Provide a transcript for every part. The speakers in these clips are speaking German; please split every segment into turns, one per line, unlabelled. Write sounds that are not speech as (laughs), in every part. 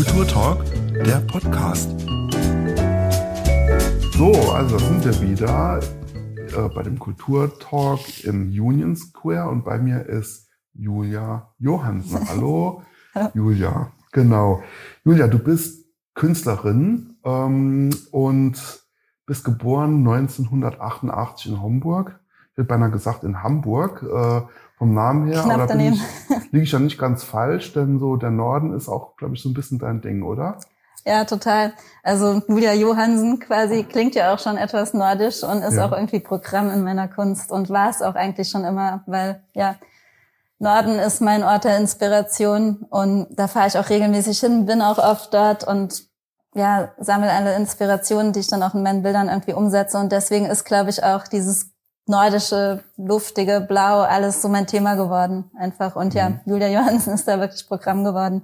Kulturtalk, der Podcast.
So, also da sind wir wieder äh, bei dem Kulturtalk im Union Square und bei mir ist Julia Johansen. (laughs) Hallo, Julia. Genau. Julia, du bist Künstlerin ähm, und bist geboren 1988 in Homburg. Ich hätte beinahe gesagt in Hamburg. Äh, vom Namen her,
Knapp daneben.
ich, liege ich ja nicht ganz falsch, denn so der Norden ist auch, glaube ich, so ein bisschen dein Ding, oder?
Ja, total. Also Julia Johansen quasi klingt ja auch schon etwas nordisch und ist
Ja.
auch irgendwie Programm in meiner Kunst und war es auch eigentlich schon immer, weil ja, Norden ist mein Ort der Inspiration und da fahre ich auch regelmäßig hin, bin auch oft dort und ja, sammle alle Inspirationen, die ich dann auch in meinen Bildern irgendwie umsetze und deswegen ist, glaube ich, auch dieses nordische, luftige Blau alles so mein Thema geworden einfach und ja,
Mhm.
Julia Johansen (laughs) ist da wirklich Programm geworden.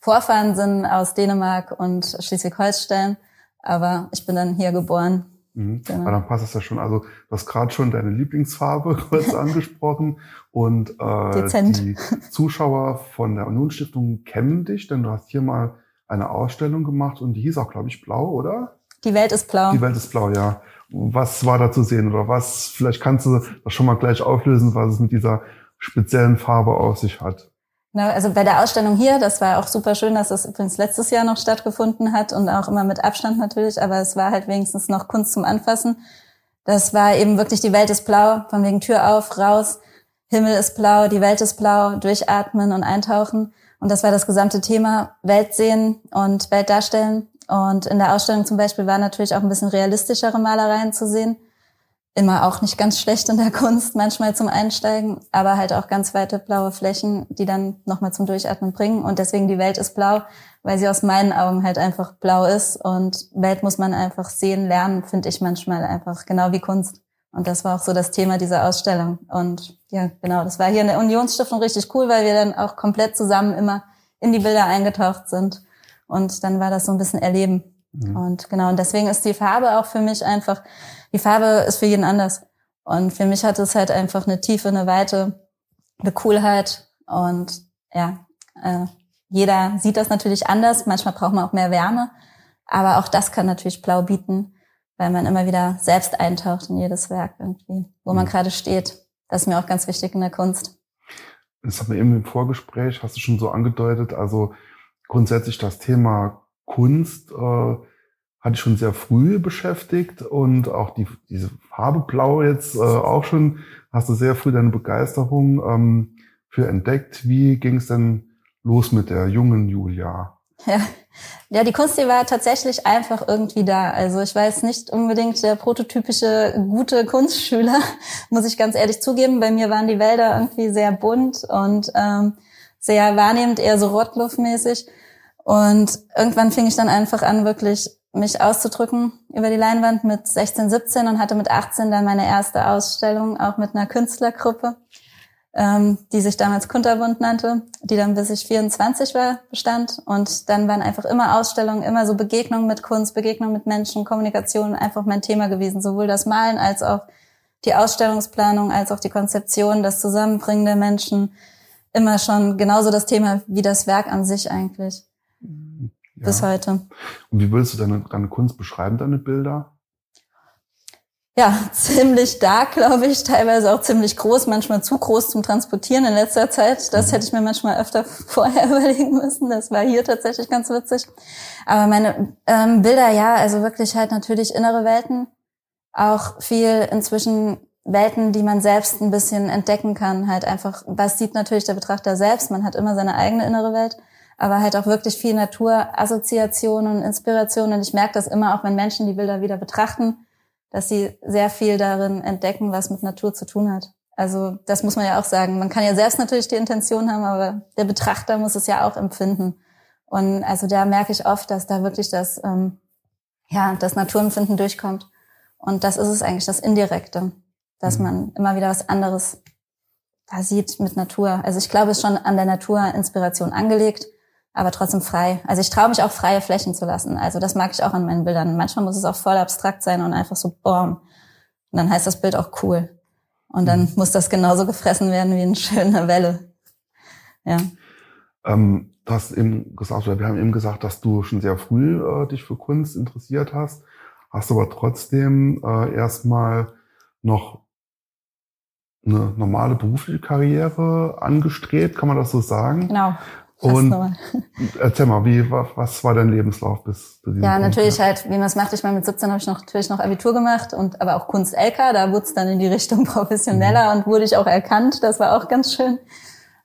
Vorfahren sind aus Dänemark und Schleswig-Holstein, aber ich bin dann hier geboren.
Mhm.
Genau.
Aber dann passt es ja schon. Also du hast gerade schon deine Lieblingsfarbe (laughs) kurz angesprochen und äh,
Dezent.
die Zuschauer von der Unionsstiftung kennen dich, denn du hast hier mal eine Ausstellung gemacht und die hieß auch, glaube ich, Blau, oder?
Die Welt ist blau.
Die Welt ist blau, ja. Was war da zu sehen oder was? Vielleicht kannst du das schon mal gleich auflösen, was es mit dieser speziellen Farbe auf sich hat.
Genau, also bei der Ausstellung hier, das war auch super schön, dass das übrigens letztes Jahr noch stattgefunden hat und auch immer mit Abstand natürlich, aber es war halt wenigstens noch Kunst zum Anfassen. Das war eben wirklich die Welt ist blau, von wegen Tür auf, raus, Himmel ist blau, die Welt ist blau, durchatmen und eintauchen. Und das war das gesamte Thema Welt sehen und Welt darstellen. Und in der Ausstellung zum Beispiel war natürlich auch ein bisschen realistischere Malereien zu sehen. Immer auch nicht ganz schlecht in der (laughs) Kunst, manchmal zum Einsteigen, aber halt auch ganz weite blaue Flächen, die dann nochmal zum Durchatmen bringen. Und deswegen die Welt ist blau, weil sie aus meinen Augen halt einfach blau ist. Und Welt muss man einfach sehen, lernen, finde ich manchmal einfach genau wie Kunst. Und das war auch so das Thema dieser Ausstellung. Und ja, genau, das war hier in der Unionsstiftung richtig cool, weil wir dann auch komplett zusammen immer in die Bilder eingetaucht sind. Und dann war das so ein bisschen Erleben.
Mhm.
Und genau, und deswegen ist die Farbe auch für mich einfach, die Farbe ist für jeden anders. Und für mich hat es halt einfach eine Tiefe, eine Weite, eine Coolheit. Und ja, äh, jeder sieht das natürlich anders. Manchmal braucht man auch mehr Wärme. Aber auch das kann natürlich Blau bieten, weil man immer wieder selbst eintaucht in jedes Werk irgendwie, wo man
Mhm.
gerade steht. Das ist mir auch ganz wichtig in der Kunst.
Das haben wir eben im Vorgespräch, hast du schon so angedeutet, also grundsätzlich das Thema Kunst äh, hatte ich schon sehr früh beschäftigt und auch die, diese Farbe Blau jetzt äh, auch schon, hast du sehr früh deine Begeisterung ähm, für entdeckt. Wie ging es denn los mit der jungen Julia?
Ja. ja, die Kunst, die war tatsächlich einfach irgendwie da. Also ich war jetzt nicht unbedingt der prototypische gute Kunstschüler, (laughs) muss ich ganz ehrlich zugeben. Bei mir waren die Wälder irgendwie sehr bunt und ähm, sehr wahrnehmend, eher so Rottluftmäßig. Und irgendwann fing ich dann einfach an, wirklich mich auszudrücken über die Leinwand mit 16, 17 und hatte mit 18 dann meine erste Ausstellung, auch mit einer Künstlergruppe ähm, die sich damals Kunterbund nannte, die dann bis ich 24 war, bestand. Und dann waren einfach immer Ausstellungen, immer so Begegnungen mit Kunst, Begegnungen mit Menschen, Kommunikation einfach mein Thema gewesen. Sowohl das Malen als auch die Ausstellungsplanung, als auch die Konzeption, das Zusammenbringen der Menschen. Immer schon genauso das Thema wie das Werk an sich eigentlich,
Ja.
bis heute.
Und wie würdest du deine, deine Kunst beschreiben, deine Bilder?
Ja, (laughs) ziemlich dark, glaube ich, teilweise auch ziemlich groß, manchmal zu groß zum Transportieren in letzter Zeit. Das hätte ich mir manchmal öfter (laughs) vorher (laughs) überlegen müssen. Das war hier tatsächlich ganz witzig. Aber meine ähm, Bilder, ja, also wirklich halt natürlich innere Welten, auch viel inzwischen Welten, die man selbst ein bisschen entdecken kann. Halt einfach, was sieht natürlich der Betrachter selbst? Man hat immer seine eigene innere Welt, aber halt auch wirklich viel Naturassoziationen und Inspirationen. Und ich merke das immer auch, wenn Menschen die Bilder wieder betrachten, dass sie sehr viel darin entdecken, was mit Natur zu tun hat. Also das muss man ja auch sagen. Man kann ja selbst natürlich die Intention haben, aber der Betrachter muss es ja auch empfinden. Und also da merke ich oft, dass da wirklich das, ähm, ja, das Naturempfinden durchkommt. Und das ist es eigentlich, das Indirekte, dass
Mhm.
man immer wieder was anderes da sieht mit Natur. Also ich glaube, es ist schon an der Natur Inspiration angelegt, aber trotzdem frei. Also ich traue mich auch freie Flächen zu lassen. Also das mag ich auch an meinen Bildern. Manchmal muss es auch voll abstrakt sein und einfach so boom. Und dann heißt das Bild auch cool. Und dann
Mhm.
muss das genauso gefressen werden wie eine schöne Welle. Ja.
Ähm, du hast eben gesagt, oder wir haben eben gesagt, dass du schon sehr früh äh, dich für Kunst interessiert hast, hast aber trotzdem äh, erstmal noch eine normale berufliche Karriere angestrebt, kann man das so sagen?
Genau.
Und (laughs) erzähl mal, wie, was war dein Lebenslauf bis
zu diesem Ja, Punkt, natürlich ja? halt, wie man es macht. Ich meine, mit 17 habe ich noch, natürlich noch Abitur gemacht und aber auch Kunst LK, da wurde es dann in die Richtung (laughs) professioneller mhm. und wurde ich auch erkannt. Das war auch ganz schön.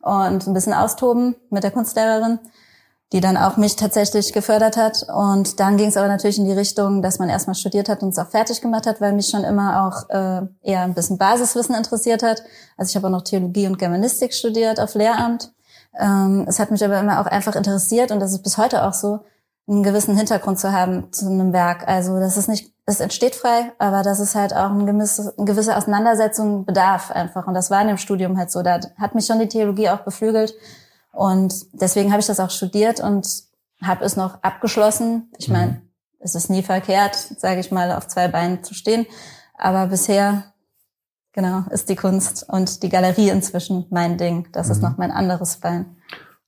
Und ein bisschen austoben mit der Kunstlehrerin, die dann auch mich tatsächlich gefördert hat. Und dann ging es aber natürlich in die Richtung, dass man erstmal studiert hat und es auch fertig gemacht hat, weil mich schon immer auch äh, eher ein bisschen Basiswissen interessiert hat. Also ich habe auch noch Theologie und Germanistik studiert auf Lehramt ähm, es hat mich aber immer auch einfach interessiert und das ist bis heute auch so, einen gewissen Hintergrund zu haben zu einem Werk. Also das ist nicht, es entsteht frei, aber das ist halt auch eine gewisse, eine gewisse Auseinandersetzung bedarf einfach. Und das war in dem Studium halt so. Da hat mich schon die Theologie auch beflügelt. Und deswegen habe ich das auch studiert und habe es noch abgeschlossen. Ich meine, mhm. es ist nie verkehrt, sage ich mal, auf zwei Beinen zu stehen. Aber bisher Genau, ist die Kunst und die Galerie inzwischen mein Ding. Das mhm. ist noch mein anderes Bein.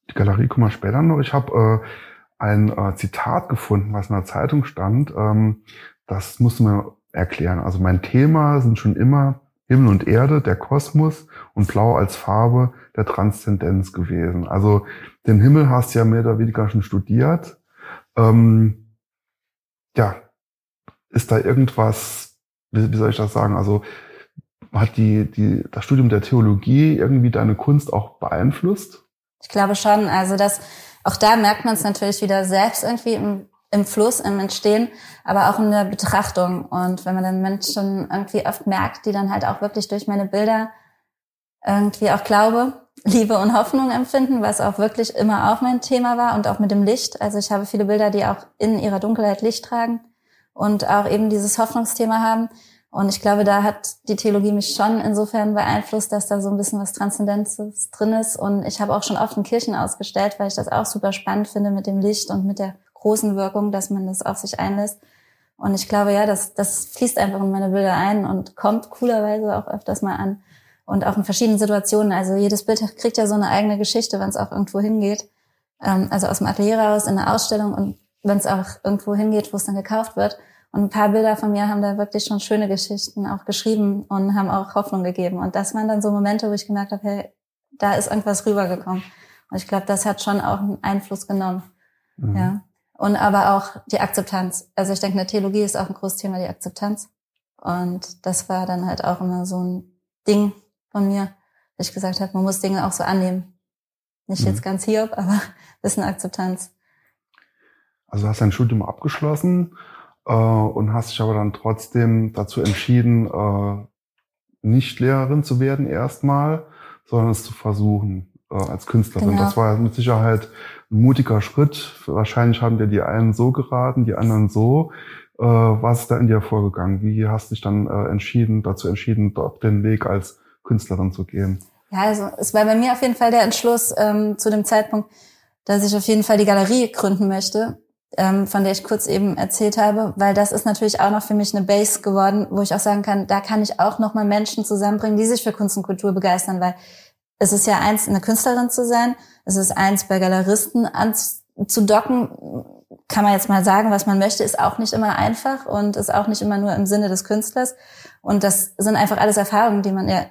Die Galerie kommen wir später noch. Ich habe äh, ein äh, Zitat gefunden, was in der Zeitung stand. Ähm, das musst du mir erklären. Also mein Thema sind schon immer Himmel und Erde, der Kosmos und Blau als Farbe der Transzendenz gewesen. Also den Himmel hast du ja mehr oder weniger schon studiert. Ähm, ja, ist da irgendwas, wie, soll ich das sagen? Also hat die, die, das Studium der Theologie irgendwie deine Kunst auch beeinflusst?
Ich glaube schon. Also das, auch da merkt man es natürlich wieder selbst irgendwie im, im Fluss, im Entstehen, aber auch in der Betrachtung. Und wenn man dann Menschen irgendwie oft merkt, die dann halt auch wirklich durch meine Bilder irgendwie auch Glaube, Liebe und Hoffnung empfinden, was auch wirklich immer auch mein Thema war und auch mit dem Licht. Also ich habe viele Bilder, die auch in ihrer Dunkelheit Licht tragen und auch eben dieses Hoffnungsthema haben. Und ich glaube, da hat die Theologie mich schon insofern beeinflusst, dass da so ein bisschen was Transzendentes drin ist. Und ich habe auch schon oft in Kirchen ausgestellt, weil ich das auch super spannend finde mit dem Licht und mit der großen Wirkung, dass man das auf sich einlässt. Und ich glaube, ja, das, das fließt einfach in meine Bilder ein und kommt coolerweise auch öfters mal an. Und auch in verschiedenen Situationen. Also jedes Bild kriegt ja so eine eigene Geschichte, wenn es auch irgendwo hingeht. Ähm, also aus dem Atelier raus in eine Ausstellung und wenn es auch irgendwo hingeht, wo es dann gekauft wird. Und ein paar Bilder von mir haben da wirklich schon schöne Geschichten auch geschrieben und haben auch Hoffnung gegeben. Und das waren dann so Momente, wo ich gemerkt habe, hey, da ist irgendwas rübergekommen. Und ich glaube, das hat schon auch einen Einfluss genommen. Mhm. Ja. Und aber auch die Akzeptanz. Also ich denke, in der Theologie ist auch ein großes Thema die Akzeptanz. Und das war dann halt auch immer so ein Ding von mir, dass ich gesagt habe, man muss Dinge auch so annehmen. Nicht mhm. jetzt ganz hier, aber (laughs) ein bisschen Akzeptanz.
Also hast dein Studium abgeschlossen äh, und hast dich aber dann trotzdem dazu entschieden, äh, nicht Lehrerin zu werden erstmal, sondern es zu versuchen äh, als Künstlerin. Genau. Das war mit Sicherheit ein mutiger Schritt. Wahrscheinlich haben dir die einen so geraten, die anderen so. Äh, was ist da in dir vorgegangen? Wie hast du dich dann äh, entschieden, dazu entschieden, dort den Weg als Künstlerin zu gehen?
Ja, also es war bei mir auf jeden Fall der Entschluss ähm, zu dem Zeitpunkt, dass ich auf jeden Fall die Galerie gründen möchte ähm, von der ich kurz eben erzählt habe, weil das ist natürlich auch noch für mich eine Base geworden, wo ich auch sagen kann, da kann ich auch nochmal Menschen zusammenbringen, die sich für Kunst und Kultur begeistern, weil es ist ja eins, eine Künstlerin zu sein, es ist eins, bei Galeristen anzudocken, kann man jetzt mal sagen, was man möchte, ist auch nicht immer einfach und ist auch nicht immer nur im Sinne des Künstlers. Und das sind einfach alles Erfahrungen, die man ja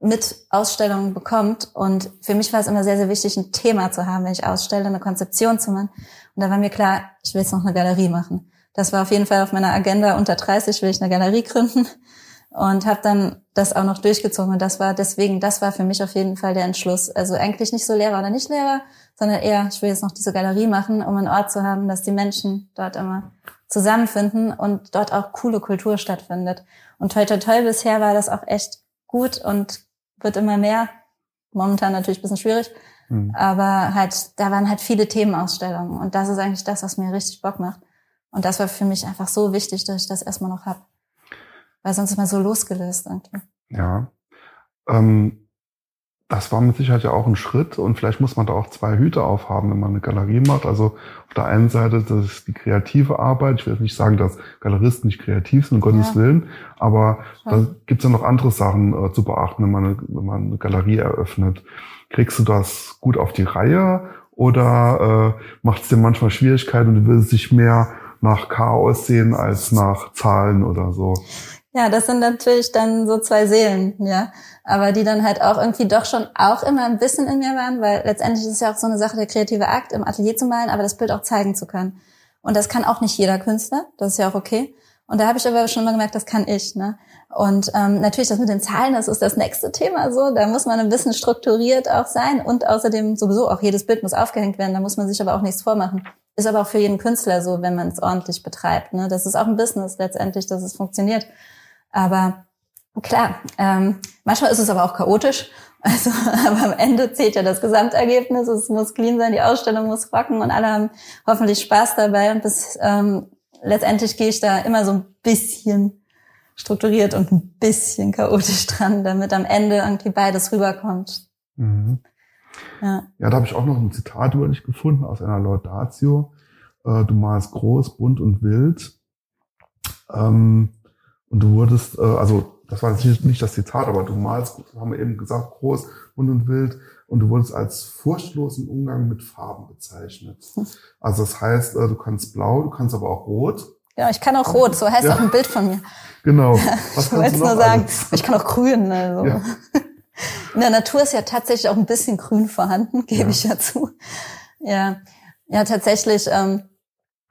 mit Ausstellungen bekommt. Und für mich war es immer sehr, sehr wichtig, ein Thema zu haben, wenn ich ausstelle, eine Konzeption zu machen. Und da war mir klar, ich will jetzt noch eine Galerie machen. Das war auf jeden Fall auf meiner Agenda. Unter 30 will ich eine Galerie gründen und habe dann das auch noch durchgezogen. Und das war deswegen, das war für mich auf jeden Fall der Entschluss. Also eigentlich nicht so Lehrer oder nicht Lehrer, sondern eher, ich will jetzt noch diese Galerie machen, um einen Ort zu haben, dass die Menschen dort immer zusammenfinden und dort auch coole Kultur stattfindet. Und toi toi toi bisher war das auch echt gut und wird immer mehr. Momentan natürlich ein bisschen schwierig. Mhm. Aber halt, da waren halt viele Themenausstellungen. Und das ist eigentlich das, was mir richtig Bock macht. Und das war für mich einfach so wichtig, dass ich das erstmal noch hab. Weil sonst ist man so losgelöst irgendwie.
Ja. Ähm, das war mit Sicherheit ja auch ein Schritt und vielleicht muss man da auch zwei Hüte aufhaben, wenn man eine Galerie macht. Also auf der einen Seite, das ist die kreative Arbeit. Ich will jetzt nicht sagen, dass Galeristen nicht kreativ sind, um Gottes ja. Willen, aber ja. da gibt es ja noch andere Sachen äh, zu beachten, wenn man, eine, wenn man eine Galerie eröffnet. Kriegst du das gut auf die Reihe Oder äh, macht es dir manchmal Schwierigkeiten und du willst dich mehr nach Chaos sehen als nach Zahlen oder so?
Ja, das sind natürlich dann so zwei Seelen, ja. Aber die dann halt auch irgendwie doch schon auch immer ein bisschen in mir waren, weil letztendlich ist es ja auch so eine Sache der kreative Akt, im Atelier zu malen, aber das Bild auch zeigen zu können. Und das kann auch nicht jeder Künstler, das ist ja auch okay. Und da habe ich aber schon mal gemerkt, das kann ich. Ne? Und ähm, natürlich das mit den Zahlen, das ist das nächste Thema so. Da muss man ein bisschen strukturiert auch sein und außerdem sowieso auch jedes Bild muss aufgehängt werden. Da muss man sich aber auch nichts vormachen. Ist aber auch für jeden Künstler so, wenn man es ordentlich betreibt. Ne? Das ist auch ein Business letztendlich, dass es funktioniert. Aber klar, ähm, manchmal ist es aber auch chaotisch. (laughs) Also, aber am Ende zählt ja das Gesamtergebnis. Es muss clean sein, die Ausstellung muss rocken und alle haben hoffentlich Spaß dabei. Und bis ähm, letztendlich gehe ich da immer so ein bisschen strukturiert und ein bisschen chaotisch dran, damit am Ende irgendwie beides rüberkommt. Mhm.
Ja. ja, da habe ich auch noch ein Zitat über dich gefunden aus einer Laudatio. Äh, du malst groß, bunt und wild. Ähm, und du wurdest, äh, also das war natürlich nicht das Zitat, aber du malst, haben wir eben gesagt, groß, bunt und wild. Und du wurdest als furchtlosen Umgang mit Farben bezeichnet. Also das heißt, äh, du kannst blau, du kannst aber auch rot.
Ja, ich kann auch rot, so heißt ja. auch ein Bild von mir.
Genau. (laughs)
Was ich wollte nur sagen, alles? ich kann auch grün. Also. Ja. (laughs) In der Natur ist ja tatsächlich auch ein bisschen grün vorhanden, gebe ja. ich ja zu. Ja, ja, tatsächlich ähm,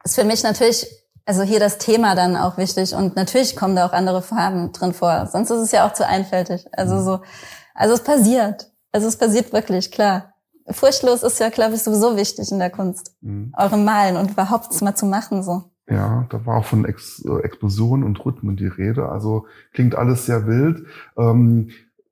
ist für mich natürlich, also hier das Thema dann auch wichtig und natürlich kommen da auch andere Farben drin vor. Sonst ist es ja auch zu einfältig. Also mhm. so, also es passiert. Also es passiert wirklich, klar. Furchtlos ist ja, glaube ich, sowieso wichtig in der Kunst. Mhm. Eure Malen und überhaupt mal zu machen so.
Ja, da war auch von Ex äh, Explosionen und Rhythmen die Rede. Also klingt alles sehr wild. Ähm,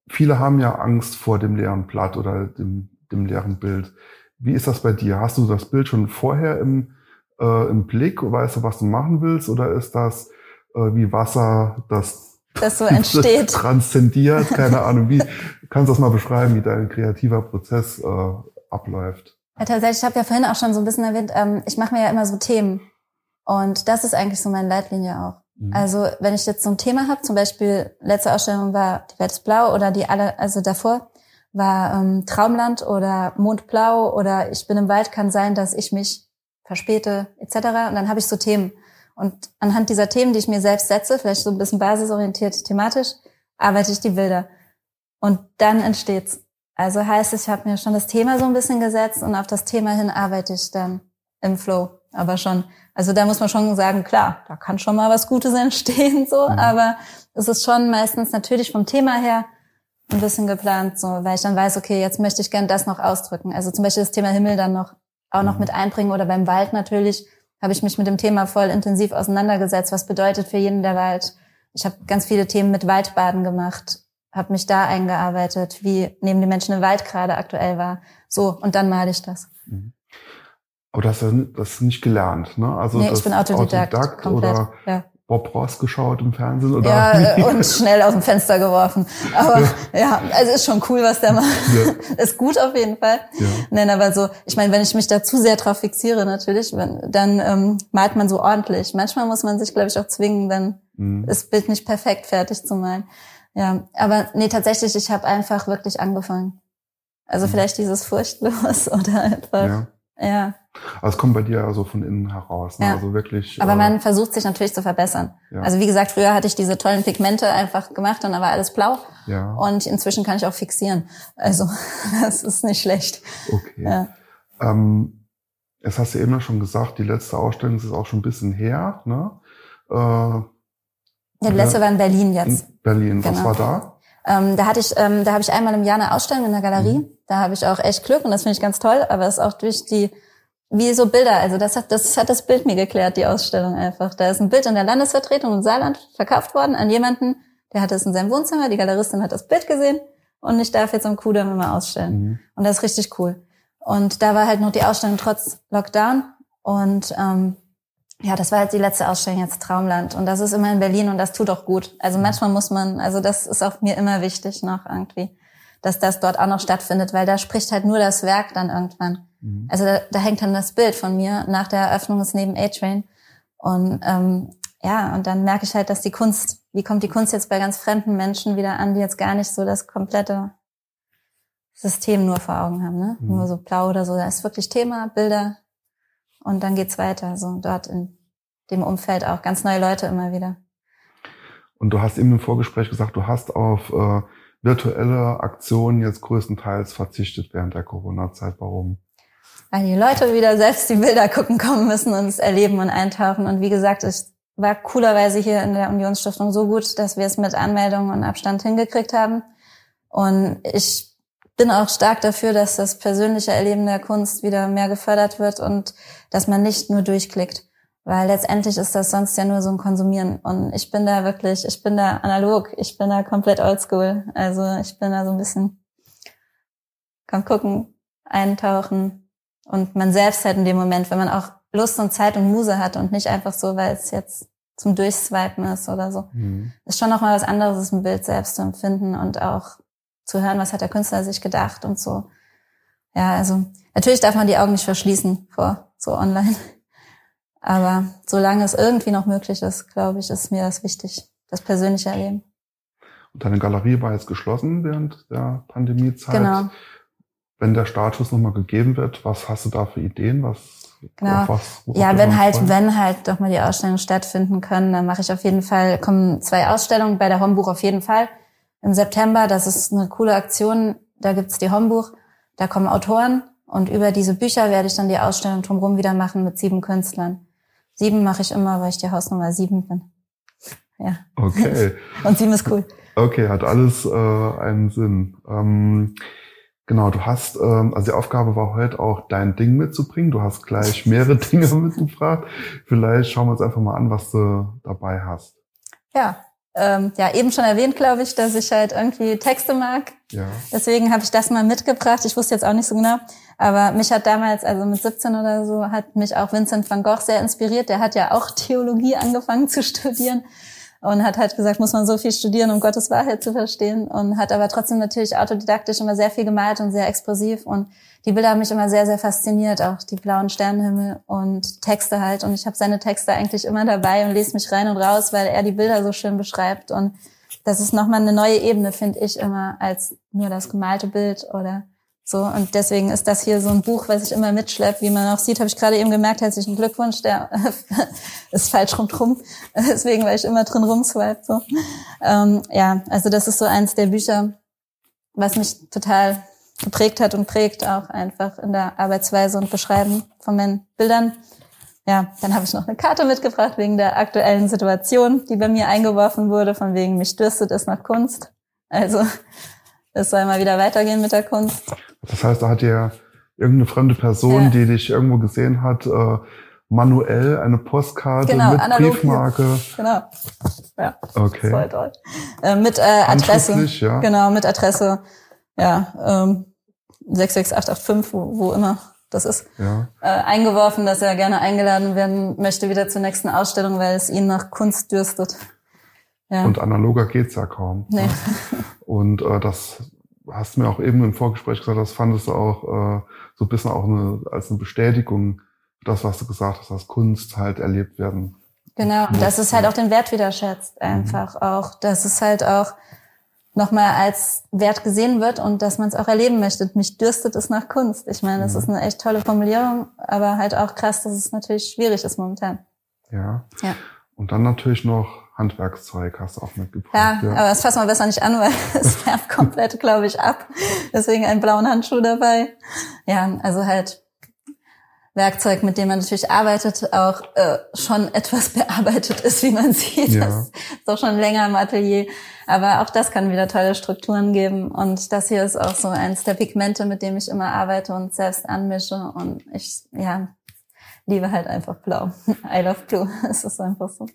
viele haben ja Angst vor dem leeren Blatt oder dem, dem leeren Bild. Wie ist das bei dir? Hast du das Bild schon vorher im, äh, im Blick? Weißt du, was du machen willst? Oder ist das äh, wie Wasser, das,
das so entsteht? (laughs)
transzendiert? Keine Ahnung. Wie (laughs) kannst du das mal beschreiben, wie dein kreativer Prozess äh, abläuft?
Ja, tatsächlich, ich habe ja vorhin auch schon so ein bisschen erwähnt, ähm, ich mache mir ja immer so Themen. Und das ist eigentlich so meine Leitlinie auch. Mhm. Also wenn ich jetzt so ein Thema habe, zum Beispiel letzte Ausstellung war Die Welt ist blau oder die alle, also davor war ähm, Traumland oder Mondblau oder Ich bin im Wald, kann sein, dass ich mich verspäte etc. Und dann habe ich so Themen. Und anhand dieser Themen, die ich mir selbst setze, vielleicht so ein bisschen basisorientiert thematisch, arbeite ich die Bilder. Und dann entsteht's. Also heißt es, ich habe mir schon das Thema so ein bisschen gesetzt und auf das Thema hin arbeite ich dann im Flow. Aber schon also da muss man schon sagen, klar, da kann schon mal was Gutes (laughs) entstehen, so, mhm. aber es ist schon meistens natürlich vom Thema her ein bisschen geplant, so, weil ich dann weiß, okay, jetzt möchte ich gern das noch ausdrücken. Also zum Beispiel das Thema Himmel dann noch auch noch mit einbringen oder beim Wald natürlich habe ich mich mit dem Thema voll intensiv auseinandergesetzt. Was bedeutet für jeden der Wald? Ich habe ganz viele Themen mit Waldbaden gemacht, habe mich da eingearbeitet, wie nehmen die Menschen im Wald gerade aktuell war. So, und dann male ich das. Mhm.
Aber das hast das nicht gelernt, ne?
Also nee, ich bin Autodidakt,
Autodidakt komplett, oder ja. Bob Ross geschaut im Fernsehen oder?
Ja, (laughs) und schnell aus dem Fenster geworfen. Aber ja, ja also ist schon cool, was der macht. Ja. (laughs) Ist gut auf jeden Fall. Ja. Nein, aber so, ich meine, wenn ich mich da zu sehr drauf fixiere, natürlich, wenn, dann ähm, malt man so ordentlich. Manchmal muss man sich, glaube ich, auch zwingen, dann mhm. das Bild nicht perfekt fertig zu malen. Ja, aber nee, tatsächlich, ich habe einfach wirklich angefangen. Also mhm. vielleicht dieses furchtlos (laughs) oder einfach. Ja. Ja.
Also es kommt bei dir also von innen heraus. Ne? Ja. Also wirklich.
Aber äh, man versucht sich natürlich zu verbessern. Ja. Also wie gesagt, früher hatte ich diese tollen Pigmente einfach gemacht und da war alles blau. Ja. Und inzwischen kann ich auch fixieren. Also (laughs) das ist nicht schlecht.
Okay. Ja. Ähm, es hast du eben schon gesagt, die letzte Ausstellung ist auch schon ein bisschen her. Ne? Äh, ja,
die letzte war in Berlin jetzt. In
Berlin. Genau. Was war da?
Ähm, da hatte ich, ähm, da habe ich einmal im Jahr eine Ausstellung in der Galerie. Mhm. Da habe ich auch echt Glück und das finde ich ganz toll. Aber es ist auch durch die wie so Bilder. Also das hat, das hat das Bild mir geklärt, die Ausstellung einfach. Da ist ein Bild in der Landesvertretung im Saarland verkauft worden an jemanden, der hatte es in seinem Wohnzimmer, die Galeristin hat das Bild gesehen und ich darf jetzt am Kudamm immer ausstellen. Mhm. Und das ist richtig cool. Und da war halt noch die Ausstellung trotz Lockdown und ähm, ja, das war halt die letzte Ausstellung jetzt Traumland und das ist immer in Berlin und das tut auch gut. Also manchmal muss man, also das ist auch mir immer wichtig noch irgendwie, dass das dort auch noch stattfindet, weil da spricht halt nur das Werk dann irgendwann. Mhm. Also da, da, hängt dann das Bild von mir nach der Eröffnung ist neben A-Train. Und ähm, ja, und dann merke ich halt, dass die Kunst, wie kommt die Kunst jetzt bei ganz fremden Menschen wieder an, die jetzt gar nicht so das komplette System nur vor Augen haben, ne? Mhm. Nur so blau oder so. Da ist wirklich Thema, Bilder und dann geht's weiter. So dort in dem Umfeld auch ganz neue Leute immer wieder.
Und du hast eben im Vorgespräch gesagt, du hast auf äh, virtuelle Aktionen jetzt größtenteils verzichtet während der Corona-Zeit. Warum?
Weil die Leute wieder selbst die Bilder gucken kommen müssen und es erleben und eintauchen. Und wie gesagt, es war coolerweise hier in der Unionsstiftung so gut, dass wir es mit Anmeldung und Abstand hingekriegt haben. Und ich bin auch stark dafür, dass das persönliche Erleben der Kunst wieder mehr gefördert wird und dass man nicht nur durchklickt. Weil letztendlich ist das sonst ja nur so ein Konsumieren. Und ich bin da wirklich, ich bin da analog, ich bin da komplett oldschool. Also ich bin da so ein bisschen, komm gucken, eintauchen. Und man selbst halt in dem Moment, wenn man auch Lust und Zeit und Muse hat und nicht einfach so, weil es jetzt zum Durchswipen ist oder so. Mhm. Ist schon nochmal was anderes, ein Bild selbst zu empfinden und auch zu hören, was hat der Künstler sich gedacht und so. Ja, also natürlich darf man die Augen nicht verschließen vor so online. (laughs) Aber solange es irgendwie noch möglich ist, glaube ich, ist mir das wichtig, das persönliche Erleben.
Und deine Galerie war jetzt geschlossen während der Pandemiezeit. Genau. Wenn der Status nochmal gegeben wird, was hast du da für Ideen? Was,
genau. Was, ja, wenn halt, freuen? wenn halt doch mal die Ausstellungen stattfinden können, dann mache ich auf jeden Fall, kommen zwei Ausstellungen bei der Hombuch auf jeden Fall im September. Das ist eine coole Aktion. Da gibt's die Hombuch, da kommen Autoren und über diese Bücher werde ich dann die Ausstellung drumherum wieder machen mit sieben Künstlern. Sieben mache ich immer, weil ich die Hausnummer sieben bin. Ja.
Okay. (laughs)
und sieben ist cool.
Okay, hat alles äh, einen Sinn. Ähm, genau, du hast, ähm, also die Aufgabe war heute auch dein Ding mitzubringen. Du hast gleich mehrere (laughs) Dinge mitgebracht. Vielleicht schauen wir uns einfach mal an, was du dabei hast.
Ja, ähm, ja eben schon erwähnt, glaube ich, dass ich halt irgendwie Texte mag. Ja. Deswegen habe ich das mal mitgebracht. Ich wusste jetzt auch nicht so genau, aber mich hat damals, also mit 17 oder so, hat mich auch Vincent van Gogh sehr inspiriert. Der hat ja auch Theologie angefangen zu studieren und hat halt gesagt, muss man so viel studieren, um Gottes Wahrheit zu verstehen und hat aber trotzdem natürlich autodidaktisch immer sehr viel gemalt und sehr expressiv und die Bilder haben mich immer sehr, sehr fasziniert, auch die blauen Sternenhimmel und Texte halt und ich habe seine Texte eigentlich immer dabei und lese mich rein und raus, weil er die Bilder so schön beschreibt und das ist nochmal eine neue Ebene, finde ich immer, als nur das gemalte Bild oder so, und deswegen ist das hier so ein Buch, was ich immer mitschleppe. Wie man auch sieht, habe ich gerade eben gemerkt, herzlichen Glückwunsch, der (laughs) ist falsch rum. Deswegen, weil ich immer drin rumswipe. So. Ähm, ja, also das ist so eins der Bücher, was mich total geprägt hat und prägt auch einfach in der Arbeitsweise und Beschreiben von meinen Bildern. Ja, dann habe ich noch eine Karte mitgebracht wegen der aktuellen Situation, die bei mir eingeworfen wurde, von wegen mich dürstet es nach Kunst. Also es soll mal wieder weitergehen mit der Kunst.
Das heißt, da hat ja irgendeine fremde Person, ja. die dich irgendwo gesehen hat, äh, manuell eine Postkarte genau, mit Briefmarke.
Hier. Genau. Ja. Okay. Voll toll. Äh, mit äh, Adresse. Ja. Genau, mit Adresse. Ja, ähm, 66885, wo, wo immer das ist. Ja. Äh, eingeworfen, dass er gerne eingeladen werden möchte wieder zur nächsten Ausstellung, weil es ihn nach Kunst dürstet.
Ja. Und analoger geht's ja kaum. Nee. Und äh, das hast du mir auch eben im Vorgespräch gesagt, das fandest du auch äh, so ein bisschen auch eine, als eine Bestätigung das, was du gesagt hast, dass Kunst halt erlebt werden.
Genau, muss. dass es halt auch den Wert wieder schätzt, einfach mhm. auch, dass es halt auch nochmal als Wert gesehen wird und dass man es auch erleben möchte. Mich dürstet es nach Kunst. Ich meine, das mhm. ist eine echt tolle Formulierung, aber halt auch krass, dass es natürlich schwierig ist momentan.
Ja. ja. Und dann natürlich noch Handwerkszeug hast du auch mitgebracht.
Ja, ja, aber das fassen wir besser nicht an, weil (laughs) es färbt komplett, glaube ich, ab. Deswegen einen blauen Handschuh dabei. Ja, also halt Werkzeug, mit dem man natürlich arbeitet, auch äh, schon (laughs) etwas bearbeitet ist, wie man sieht. Ja. Das ist auch schon länger im Atelier. Aber auch das kann wieder tolle Strukturen geben. Und das hier ist auch so eins der Pigmente, mit dem ich immer arbeite und selbst anmische. Und ich, ja, liebe halt einfach blau. (laughs) I love blue. (laughs) Es ist einfach so.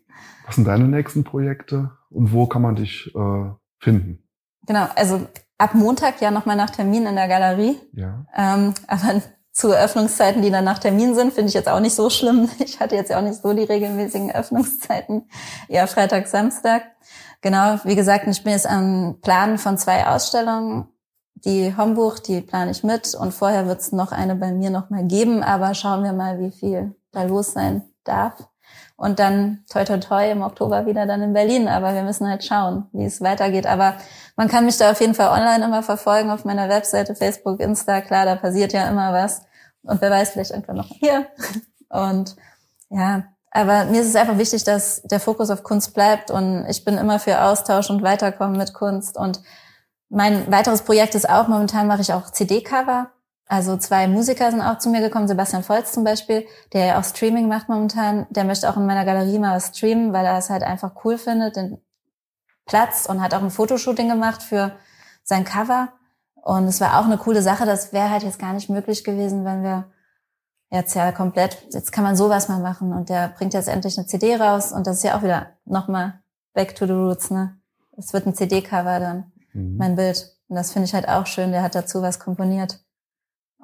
Was sind deine nächsten Projekte und wo kann man dich äh, finden?
Genau, also ab Montag ja nochmal nach Termin in der Galerie. Ja. Ähm, aber zu Öffnungszeiten, die dann nach Termin sind, finde ich jetzt auch nicht so schlimm. (laughs) Ich hatte jetzt ja auch nicht so die regelmäßigen Öffnungszeiten. Eher Freitag, Samstag. Genau, wie gesagt, ich bin jetzt am Plan von zwei Ausstellungen die Hombuch, die plane ich mit und vorher wird es noch eine bei mir noch mal geben, aber schauen wir mal, wie viel da los sein darf. Und dann toi toi toi im Oktober wieder dann in Berlin. Aber wir müssen halt schauen, wie es weitergeht. Aber man kann mich da auf jeden Fall online immer verfolgen auf meiner Webseite, Facebook, Insta. Klar, da passiert ja immer was. Und wer weiß, vielleicht irgendwann noch hier. Und ja, aber mir ist es einfach wichtig, dass der Fokus auf Kunst bleibt und ich bin immer für Austausch und Weiterkommen mit Kunst. Und mein weiteres Projekt ist auch, momentan mache ich auch CD-Cover. Also zwei Musiker sind auch zu mir gekommen, Sebastian Volz zum Beispiel, der ja auch Streaming macht momentan. Der möchte auch in meiner Galerie mal was streamen, weil er es halt einfach cool findet, den Platz und hat auch ein Fotoshooting gemacht für sein Cover. Und es war auch eine coole Sache. Das wäre halt jetzt gar nicht möglich gewesen, wenn wir jetzt ja komplett, jetzt kann man sowas mal machen und der bringt jetzt endlich eine CD raus und das ist ja auch wieder nochmal back to the roots, ne? Es wird ein CD-Cover dann, mhm. mein Bild. Und das finde ich halt auch schön, der hat dazu was komponiert.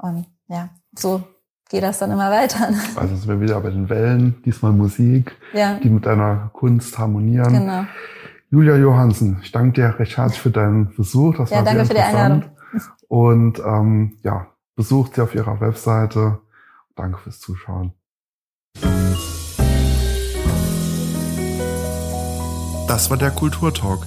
Und ja, so geht das dann immer weiter. Ne?
Also sind wir wieder bei den Wellen, diesmal Musik, ja. die mit deiner Kunst harmonieren. Genau. Julia Johansen, ich danke dir recht herzlich für deinen Besuch. Das ja, war danke sehr für die Einladung. Und ähm, ja, besucht sie auf ihrer Webseite Danke fürs Zuschauen.
Das war der Kulturtalk.